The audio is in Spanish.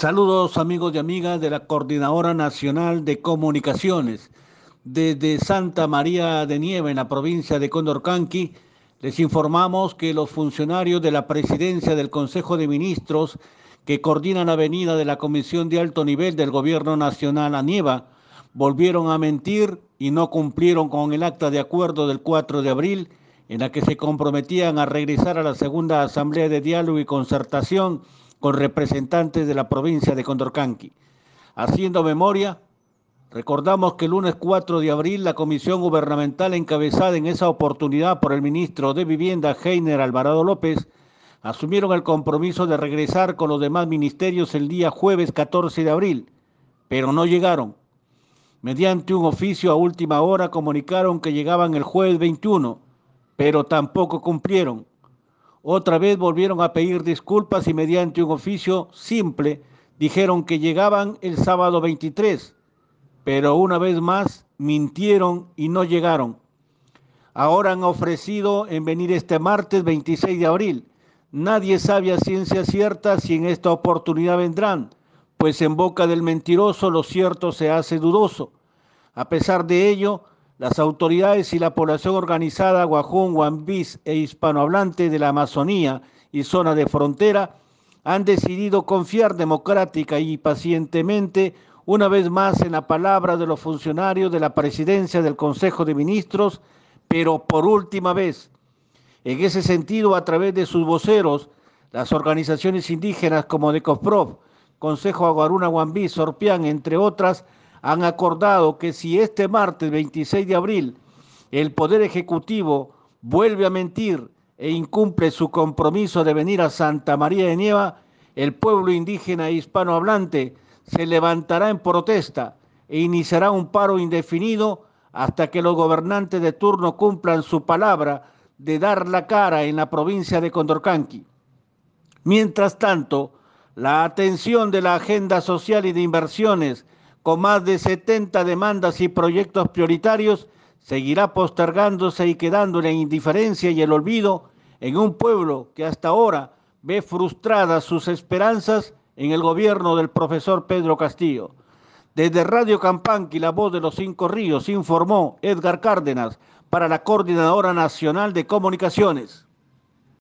Saludos amigos y amigas de la Coordinadora Nacional de Comunicaciones. Desde Santa María de Nieve, en la provincia de Condorcanqui, les informamos que los funcionarios de la presidencia del Consejo de Ministros que coordinan la venida de la Comisión de Alto Nivel del Gobierno Nacional a Nieva volvieron a mentir y no cumplieron con el acta de acuerdo del 4 de abril en la que se comprometían a regresar a la segunda Asamblea de Diálogo y Concertación con representantes de la provincia de Condorcanqui. Haciendo memoria, recordamos que el lunes 4 de abril la comisión gubernamental encabezada en esa oportunidad por el ministro de Vivienda, Heiner Alvarado López, asumieron el compromiso de regresar con los demás ministerios el día jueves 14 de abril, pero no llegaron. Mediante un oficio a última hora comunicaron que llegaban el jueves 21, pero tampoco cumplieron. Otra vez volvieron a pedir disculpas y mediante un oficio simple dijeron que llegaban el sábado 23, pero una vez más mintieron y no llegaron. Ahora han ofrecido en venir este martes 26 de abril. Nadie sabe a ciencia cierta si en esta oportunidad vendrán, pues en boca del mentiroso lo cierto se hace dudoso. A pesar de ello, las autoridades y la población organizada Guajún, Guambís e hispanohablante de la Amazonía y zona de frontera han decidido confiar democrática y pacientemente una vez más en la palabra de los funcionarios de la presidencia del Consejo de Ministros, pero por última vez. En ese sentido, a través de sus voceros, las organizaciones indígenas como DECOFPROF, Consejo Aguaruna Guambí, Sorpián, entre otras, han acordado que si este martes 26 de abril el Poder Ejecutivo vuelve a mentir e incumple su compromiso de venir a Santa María de Nieva, el pueblo indígena e hispanohablante se levantará en protesta e iniciará un paro indefinido hasta que los gobernantes de turno cumplan su palabra de dar la cara en la provincia de Condorcanqui. Mientras tanto, la atención de la agenda social y de inversiones con más de 70 demandas y proyectos prioritarios, seguirá postergándose y quedando en la indiferencia y el olvido en un pueblo que hasta ahora ve frustradas sus esperanzas en el gobierno del profesor Pedro Castillo. Desde Radio Campanqui, la voz de los cinco ríos, informó Edgar Cárdenas para la Coordinadora Nacional de Comunicaciones.